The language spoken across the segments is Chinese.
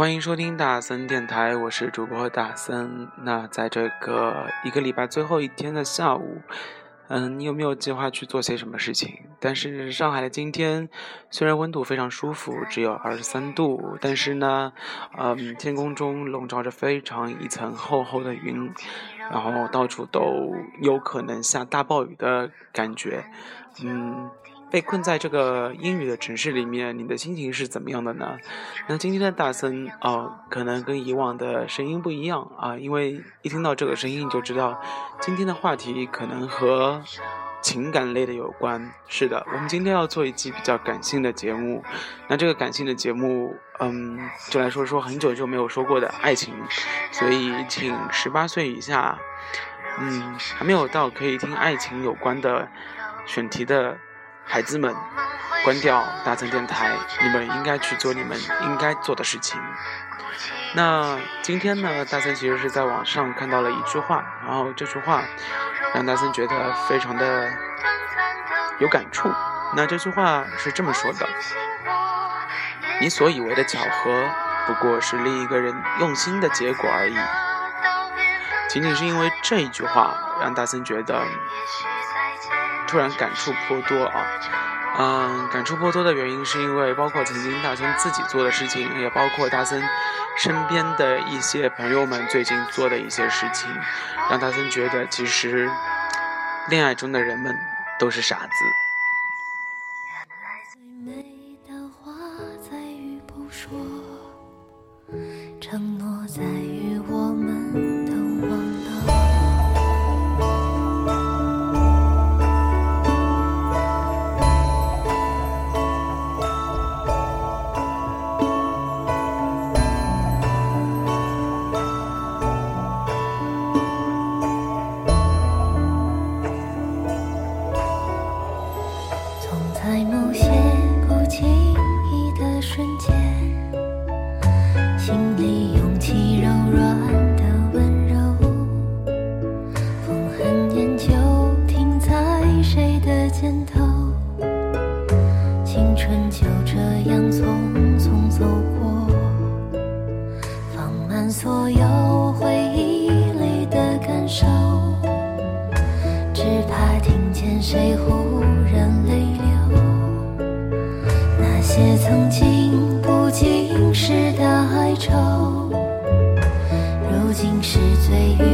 欢迎收听大森电台，我是主播大森。那在这个一个礼拜最后一天的下午，嗯，你有没有计划去做些什么事情？但是上海的今天虽然温度非常舒服，只有二十三度，但是呢，嗯，天空中笼罩着非常一层厚厚的云，然后到处都有可能下大暴雨的感觉，嗯。被困在这个阴雨的城市里面，你的心情是怎么样的呢？那今天的大森哦，可能跟以往的声音不一样啊，因为一听到这个声音就知道，今天的话题可能和情感类的有关。是的，我们今天要做一期比较感性的节目。那这个感性的节目，嗯，就来说说很久就没有说过的爱情。所以，请十八岁以下，嗯，还没有到可以听爱情有关的选题的。孩子们，关掉大森电台，你们应该去做你们应该做的事情。那今天呢，大森其实是在网上看到了一句话，然后这句话让大森觉得非常的有感触。那这句话是这么说的：你所以为的巧合，不过是另一个人用心的结果而已。仅仅是因为这一句话，让大森觉得。突然感触颇多啊，嗯，感触颇多的原因是因为包括曾经大森自己做的事情，也包括大森身边的一些朋友们最近做的一些事情，让大森觉得其实恋爱中的人们都是傻子。谁忽然泪流那些曾经不经事的哀愁如今是最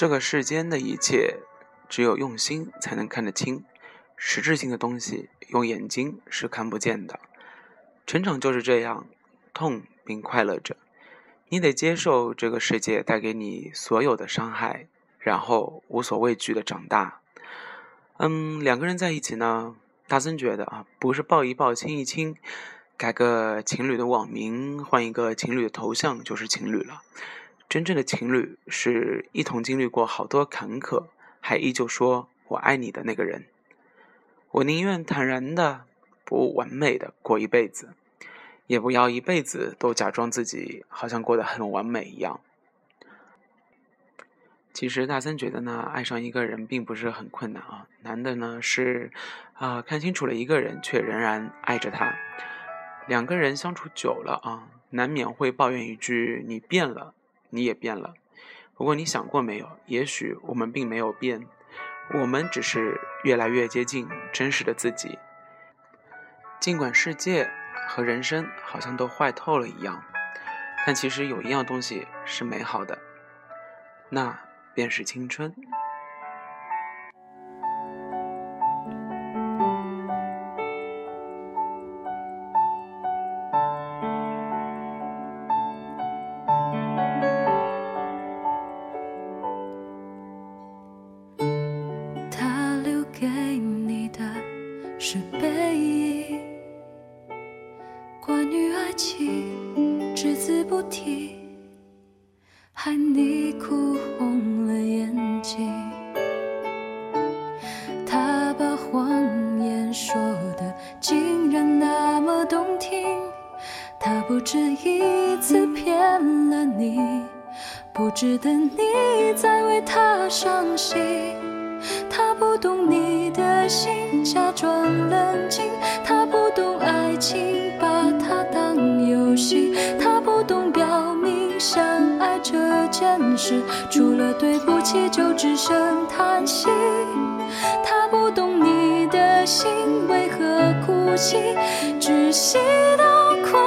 这个世间的一切，只有用心才能看得清。实质性的东西，用眼睛是看不见的。成长就是这样，痛并快乐着。你得接受这个世界带给你所有的伤害，然后无所畏惧的长大。嗯，两个人在一起呢，大森觉得啊，不是抱一抱、亲一亲，改个情侣的网名，换一个情侣的头像就是情侣了。真正的情侣是一同经历过好多坎坷，还依旧说我爱你的那个人。我宁愿坦然的、不完美的过一辈子，也不要一辈子都假装自己好像过得很完美一样。其实大森觉得呢，爱上一个人并不是很困难啊，难的呢是，啊，看清楚了一个人却仍然爱着他。两个人相处久了啊，难免会抱怨一句：“你变了，你也变了。”不过你想过没有？也许我们并没有变。我们只是越来越接近真实的自己，尽管世界和人生好像都坏透了一样，但其实有一样东西是美好的，那便是青春。谎言说的竟然那么动听，他不止一次骗了你，不值得你再为他伤心，他不懂你的心，假装冷静。他不懂爱情，把它当游戏。他不懂表明相爱这件事，除了对不起就只剩叹息。他心为何哭泣，窒息到快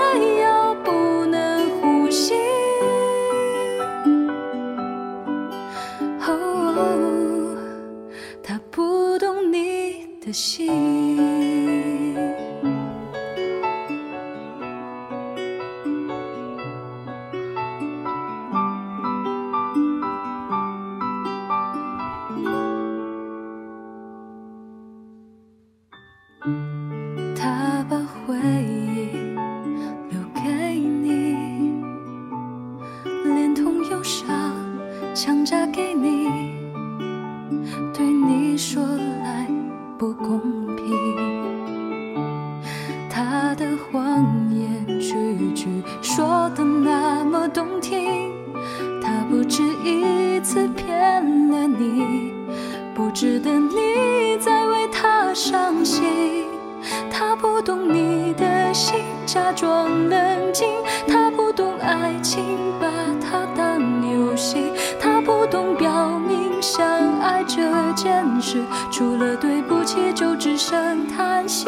不公平，他的谎言句句说的那么动听，他不止一次骗了你，不值得你再为他伤心，他不懂你的心，假装冷静，他不懂爱情，把它当游戏，他不懂表明相爱着。除了对不起就只剩叹息。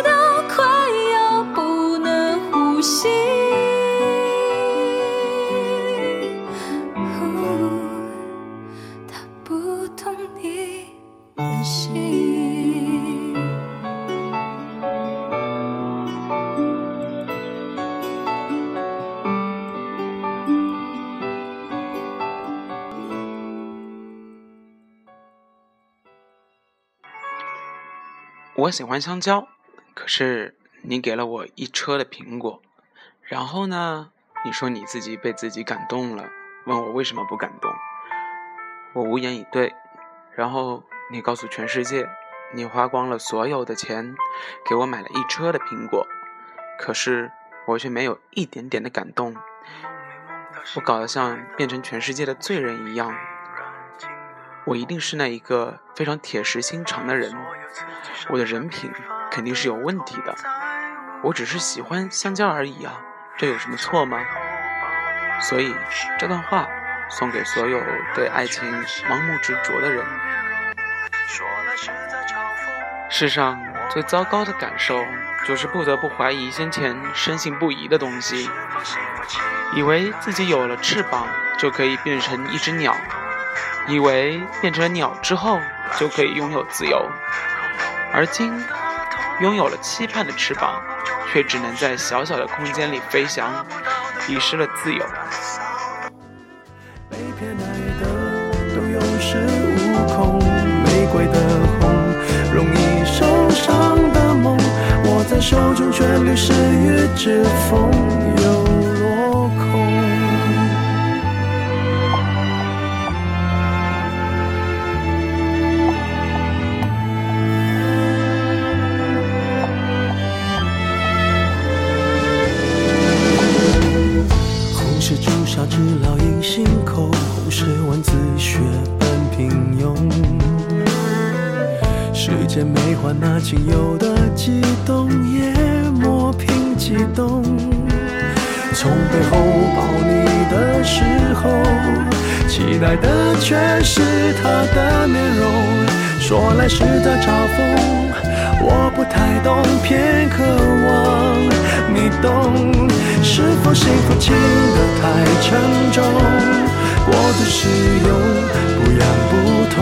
喜欢香蕉，可是你给了我一车的苹果。然后呢？你说你自己被自己感动了，问我为什么不感动。我无言以对。然后你告诉全世界，你花光了所有的钱，给我买了一车的苹果。可是我却没有一点点的感动。我搞得像变成全世界的罪人一样。我一定是那一个非常铁石心肠的人，我的人品肯定是有问题的。我只是喜欢香蕉而已啊，这有什么错吗？所以这段话送给所有对爱情盲目执着的人。世上最糟糕的感受，就是不得不怀疑先前深信不疑的东西，以为自己有了翅膀就可以变成一只鸟。以为变成了鸟之后就可以拥有自由，而今拥有了期盼的翅膀，却只能在小小的空间里飞翔，遗失了自由。被偏爱的都有恃无恐，玫瑰的红，容易受伤的梦，握在手中却流失于指缝。期待的却是他的面容。说来是在嘲讽，我不太懂，偏渴望你懂。是否幸福轻得太沉重，过度使用不痒不痛，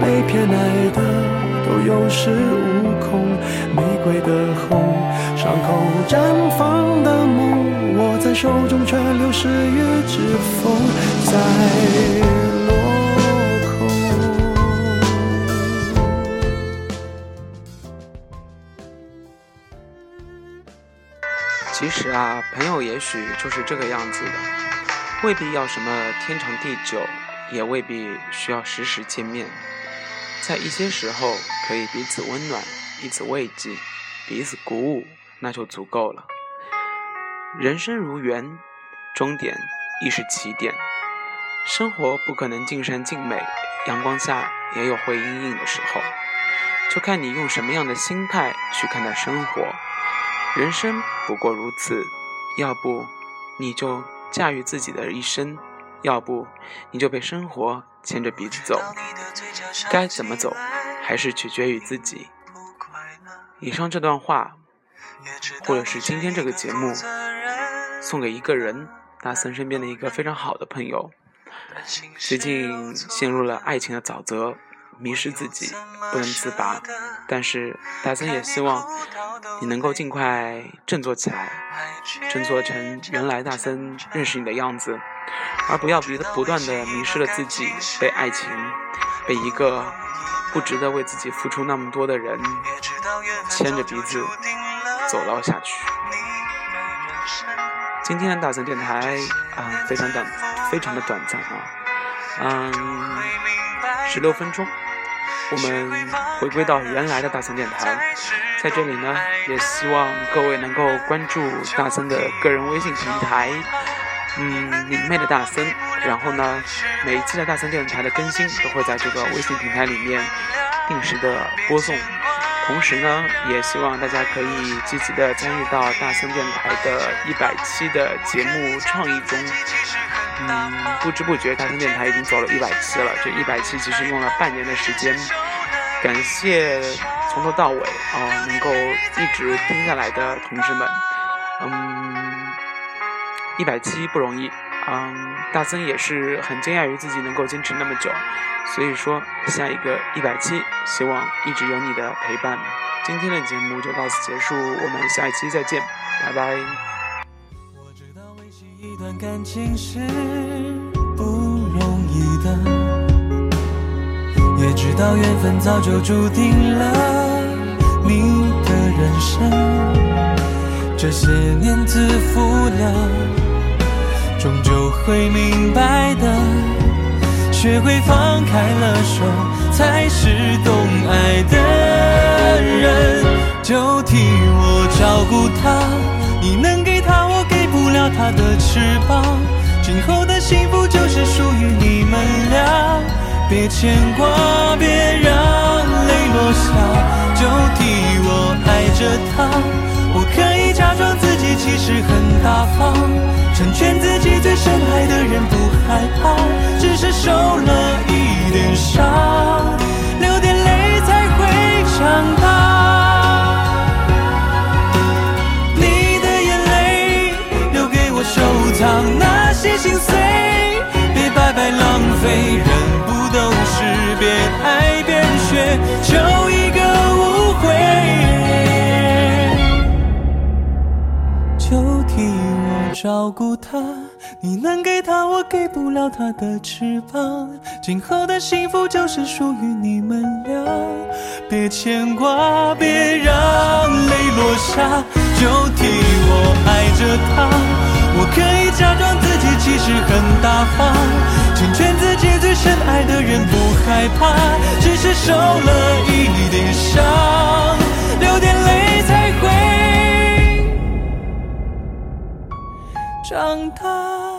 被偏爱的都有恃无恐，玫瑰的红，伤口绽放的梦，握在手中却流失于指缝，在。其实啊，朋友也许就是这个样子的，未必要什么天长地久，也未必需要时时见面，在一些时候可以彼此温暖、彼此慰藉、彼此鼓舞，那就足够了。人生如圆，终点亦是起点。生活不可能尽善尽美，阳光下也有会阴影的时候，就看你用什么样的心态去看待生活。人生不过如此，要不你就驾驭自己的一生，要不你就被生活牵着鼻子走。该怎么走，还是取决于自己。以上这段话，或者是今天这个节目，送给一个人，大森身边的一个非常好的朋友，最近陷入了爱情的沼泽。迷失自己，不能自拔。但是大森也希望你能够尽快振作起来，振作成原来大森认识你的样子，而不要不不断的迷失了自己，被爱情，被一个不值得为自己付出那么多的人牵着鼻子走了下去。今天的大森电台啊，非常短，非常的短暂啊，嗯，十六分钟。我们回归到原来的大森电台，在这里呢，也希望各位能够关注大森的个人微信平台，嗯，明媚的大森。然后呢，每一期的大森电台的更新都会在这个微信平台里面定时的播送。同时呢，也希望大家可以积极的参与到大森电台的一百期的节目创意中。嗯，不知不觉大森电台已经走了一百期了，这一百期其实用了半年的时间。感谢从头到尾啊，能够一直听下来的同志们。嗯，一百期不容易。嗯，大森也是很惊讶于自己能够坚持那么久。所以说，下一个一百期，希望一直有你的陪伴。今天的节目就到此结束，我们下一期再见，拜拜。我知道维系一段感情是不容易的。也知道缘分早就注定了你的人生，这些年自负了，终究会明白的。学会放开了手，才是懂爱的人。就替我照顾他，你能给他，我给不了他的翅膀。今后的幸福就是属于你们俩。别牵挂，别让就替我爱着他。我可以假装自己其实很大方，成全自己最深爱的人，不害怕，只是受了一点伤，流点泪才会长大。你的眼泪留给我收藏，那些心碎你能给他，我给不了他的翅膀。今后的幸福就是属于你们俩。别牵挂，别让泪落下，就替我爱着他。我可以假装自己其实很大方，成全自己最深爱的人，不害怕，只是受了一点伤，流点泪才会长大。